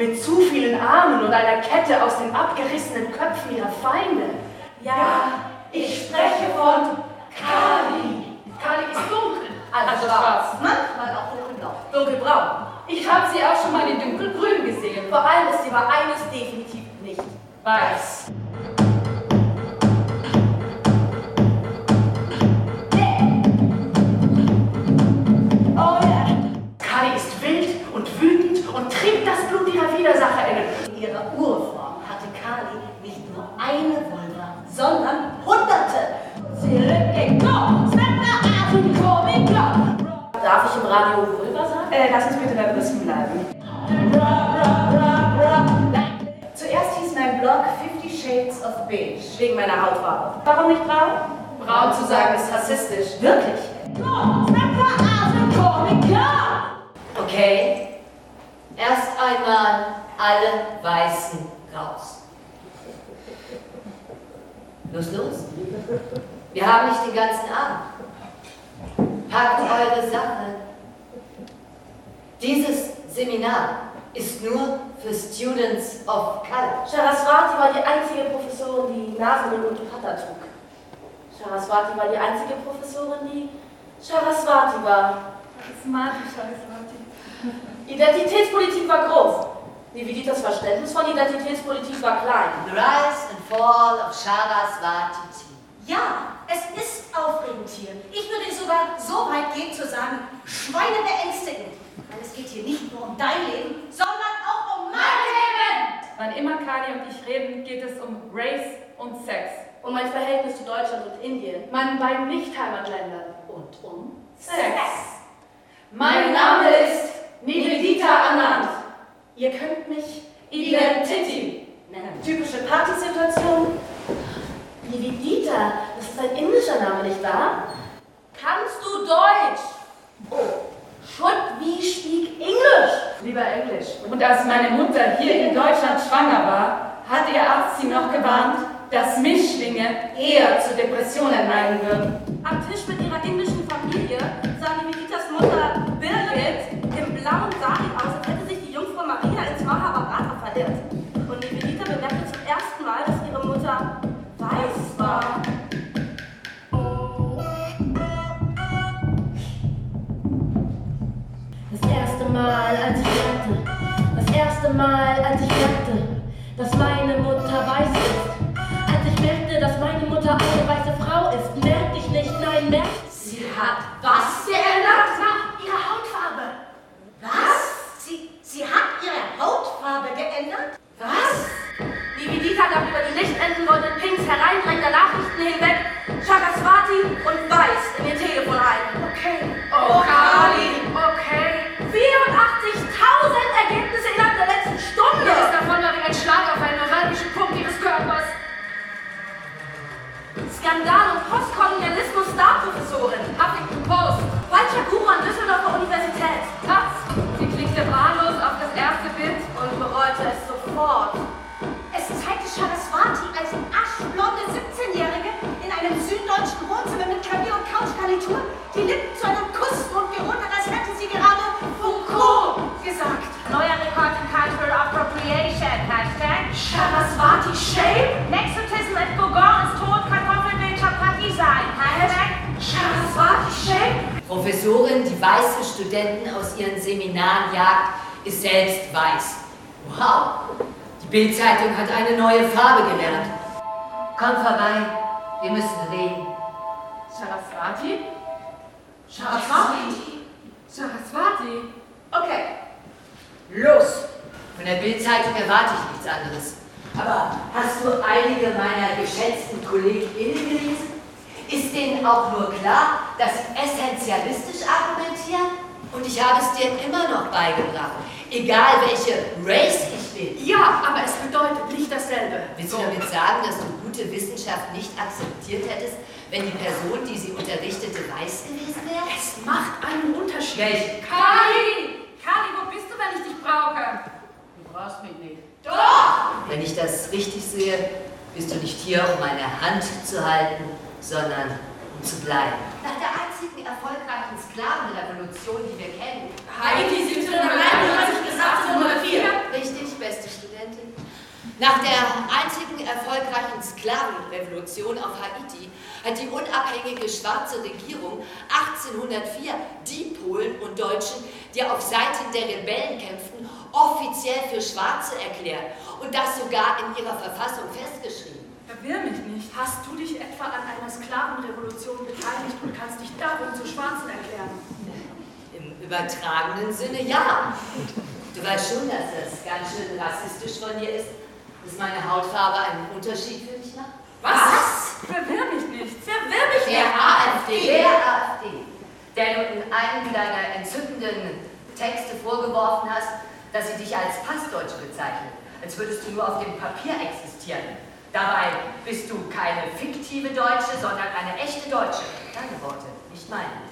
Mit zu vielen Armen und einer Kette aus den abgerissenen Köpfen ihrer Feinde. Ja, ich spreche von Kali. Kali ist dunkel. Also schwarz. Manchmal auch dunkelblau. Dunkelbraun. Ich habe sie auch schon mal in dunkelgrün gesehen. Vor allem ist sie bei eines definitiv nicht. Weiß. Me God. Darf ich im Radio Vulva sagen? Äh, lass uns bitte beim Wissen bleiben. Zuerst hieß mein Blog Fifty Shades of Beige. Wegen meiner Hautfarbe. Warum nicht braun? Braun zu sagen ist rassistisch. Wirklich? Okay. Erst einmal alle Weißen raus. Los, los. Wir haben nicht den ganzen Abend. Packt eure Sache. Dieses Seminar ist nur für Students of Color. Saraswati war die einzige Professorin, die Nasenring und Dupatta trug. Saraswati war die einzige Professorin, die Saraswati war. Charismati, Charismati. Identitätspolitik war groß. Nividitas Verständnis von Identitätspolitik war klein. The Rise and Fall of Saraswati Tea. Ja, es ist aufregend hier. Ich würde sogar so weit gehen zu sagen, schweinebeängstigend. Weil es geht hier nicht nur um dein Leben, sondern auch um mein Leben. Wann immer Kali und ich reden, geht es um Race und Sex. Und mein Verhältnis zu Deutschland und Indien, meinen beiden Nicht-Heimatländern. Und um Sex. Mein Name ist Nivedita Anand. Ihr könnt mich Identity nennen. Typische Partysituation. Nivedita, das ist ein indischer Name, nicht wahr? Kannst du Deutsch? Oh, should we speak English? Lieber Englisch. Und als meine Mutter hier in Deutschland schwanger war, hat ihr Arzt sie noch gewarnt, dass Mischlinge eher zu Depressionen neigen würden. Am Tisch mit ihrer indischen erste Mal, als ich merkte, dass meine Mutter weiß ist, als ich merkte, dass meine Mutter eine weiße Frau ist, merkte ich nicht, nein, merkte Sie hat was geändert? Na, ihre Hautfarbe. Was? Sie, sie hat ihre Hautfarbe geändert? Was? Nivedita gab über die nicht enden wollenden Pings hereindrängender Nachrichten hinweg Chagaswati und Skandal und Postkolonialismus-Star-Professorin. Huffington Post. Falscher Guru an Düsseldorfer Universität. Taz. Sie klickte wahllos auf das erste Bild. Und bereute es sofort. Es zeigte Saraswati als aschblonde 17-Jährige in einem süddeutschen Wohnzimmer mit Klavier und Couchgarnitur die Lippen zu einem Kussmund gerundet, als hätte sie gerade Foucault gesagt. Neuer Rekord in Cultural Appropriation. Hashtag. Saraswati Shame? Saraswati Shame? Professorin, die weiße Studenten aus ihren Seminaren jagt, ist selbst weiß. Wow! Die Bildzeitung hat eine neue Farbe gelernt. Komm vorbei, wir müssen reden. Saraswati? Saraswati? Saraswati? Okay. Los! Von der Bildzeitung erwarte ich nichts anderes. Aber hast du einige meiner geschätzten KollegInnen gelesen? Ist denen auch nur klar, dass sie essentialistisch argumentieren? Und ich habe es dir immer noch beigebracht. Egal welche Race ich bin. Ja, aber es bedeutet nicht dasselbe. Willst du damit sagen, dass du gute Wissenschaft nicht akzeptiert hättest, wenn die Person, die sie unterrichtete, weiß gewesen wäre? Es macht einen Unterschied. Welch? Kali! Kali, wo bist du, wenn ich dich brauche? Du brauchst mich nicht. Wenn ich das richtig sehe, bist du nicht hier, um meine Hand zu halten, sondern um zu bleiben. Nach der einzigen erfolgreichen Sklavenrevolution, die wir kennen. Haiti 1791 bis 1804. Richtig, beste Studentin. Nach der einzigen erfolgreichen Sklavenrevolution auf Haiti hat die unabhängige schwarze Regierung 1804 die Polen und Deutschen, die auf Seiten der Rebellen kämpften, offiziell für Schwarze erklärt und das sogar in ihrer Verfassung festgeschrieben. Verwirr mich nicht. Hast du dich etwa an einer Sklavenrevolution beteiligt und kannst dich darum zu Schwarzen erklären? Im übertragenen Sinne ja. Du weißt schon, dass das ganz schön rassistisch von dir ist, dass meine Hautfarbe einen Unterschied für mich macht. Was? Verwirr mich nicht. Verwirr mich Der nicht. AfD, der AfD, der du in einem deiner entzückenden Texte vorgeworfen hast, dass sie dich als Passdeutsche bezeichnet, als würdest du nur auf dem Papier existieren. Dabei bist du keine fiktive Deutsche, sondern eine echte Deutsche. Deine Worte, nicht meine.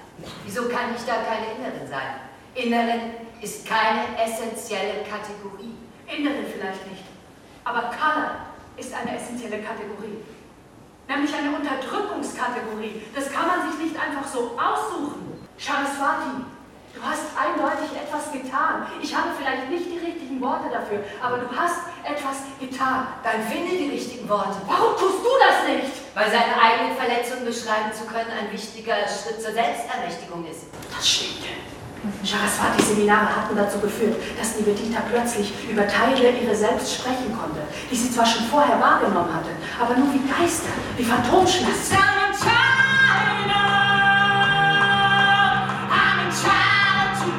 Wieso kann ich da keine Innerin sein? Innerin ist keine essentielle Kategorie. Innere vielleicht nicht. Aber Color ist eine essentielle Kategorie. Nämlich eine Unterdrückungskategorie. Das kann man sich nicht einfach so aussuchen. Saraswati, du hast eindeutig etwas getan. Ich habe vielleicht nicht die richtigen Worte dafür, aber du hast etwas getan. Dann finde die richtigen Worte. Warum tust du das nicht? Weil seine eigenen Verletzungen beschreiben zu können ein wichtiger Schritt zur Selbstermächtigung ist. Das stimmt. Saraswati-Seminare hatten dazu geführt, dass Nivedita plötzlich über Teile ihrer selbst sprechen konnte, die sie zwar schon vorher wahrgenommen hatte, aber nur wie Geister, wie Phantomschmerzen.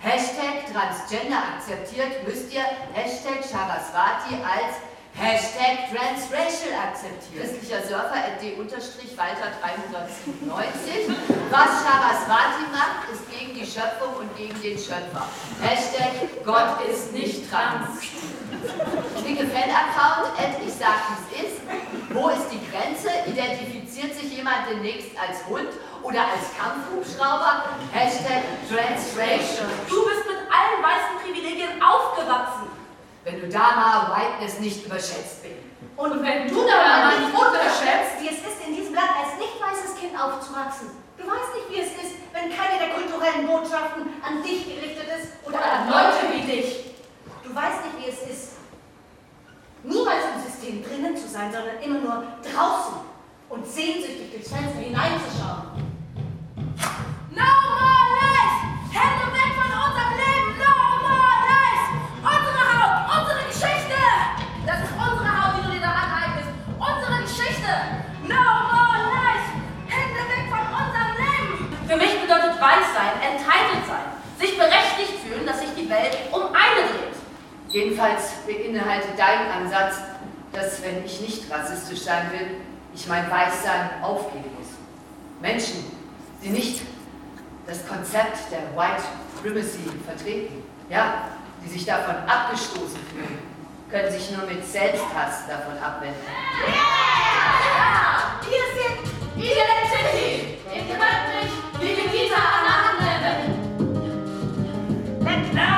Hashtag Transgender akzeptiert, müsst ihr Hashtag Saraswati als Hashtag Transracial akzeptieren. Christlicher Surfer at d-walter 397. Was Saraswati macht, ist gegen die Schöpfung und gegen den Schöpfer. Hashtag Gott ist nicht trans. Klicke Fan-Account, at ich sag wie's ist. Wo ist die Grenze? Identifiziert sich jemand demnächst als Hund oder als Kampfhubschrauber? Hashtag Transracial. Du bist mit allen weißen Privilegien aufgewachsen. Wenn du da mal Whiteness nicht überschätzt bin. Und Wenn du da mal nicht unterschätzt, wie es ist, in diesem Land als nicht weißes Kind aufzuwachsen. Du weißt nicht, wie es ist, wenn keine der kulturellen Botschaften an dich gerichtet ist oder an Leute wie dich. Du weißt nicht, wie es ist, niemals im System drinnen zu sein, sondern immer nur draußen und sehnsüchtig durchs Fenster hineinzuschauen. weiß sein, entitled sein, sich berechtigt fühlen, dass sich die Welt um eine dreht. Jedenfalls beinhaltet dein Ansatz, dass, wenn ich nicht rassistisch sein will, ich mein Weißsein aufgeben muss. Menschen, die nicht das Konzept der White Primacy vertreten, ja, die sich davon abgestoßen fühlen, können sich nur mit Selbsthass davon abwenden. Yeah! Ja! Hier sind Identity! And now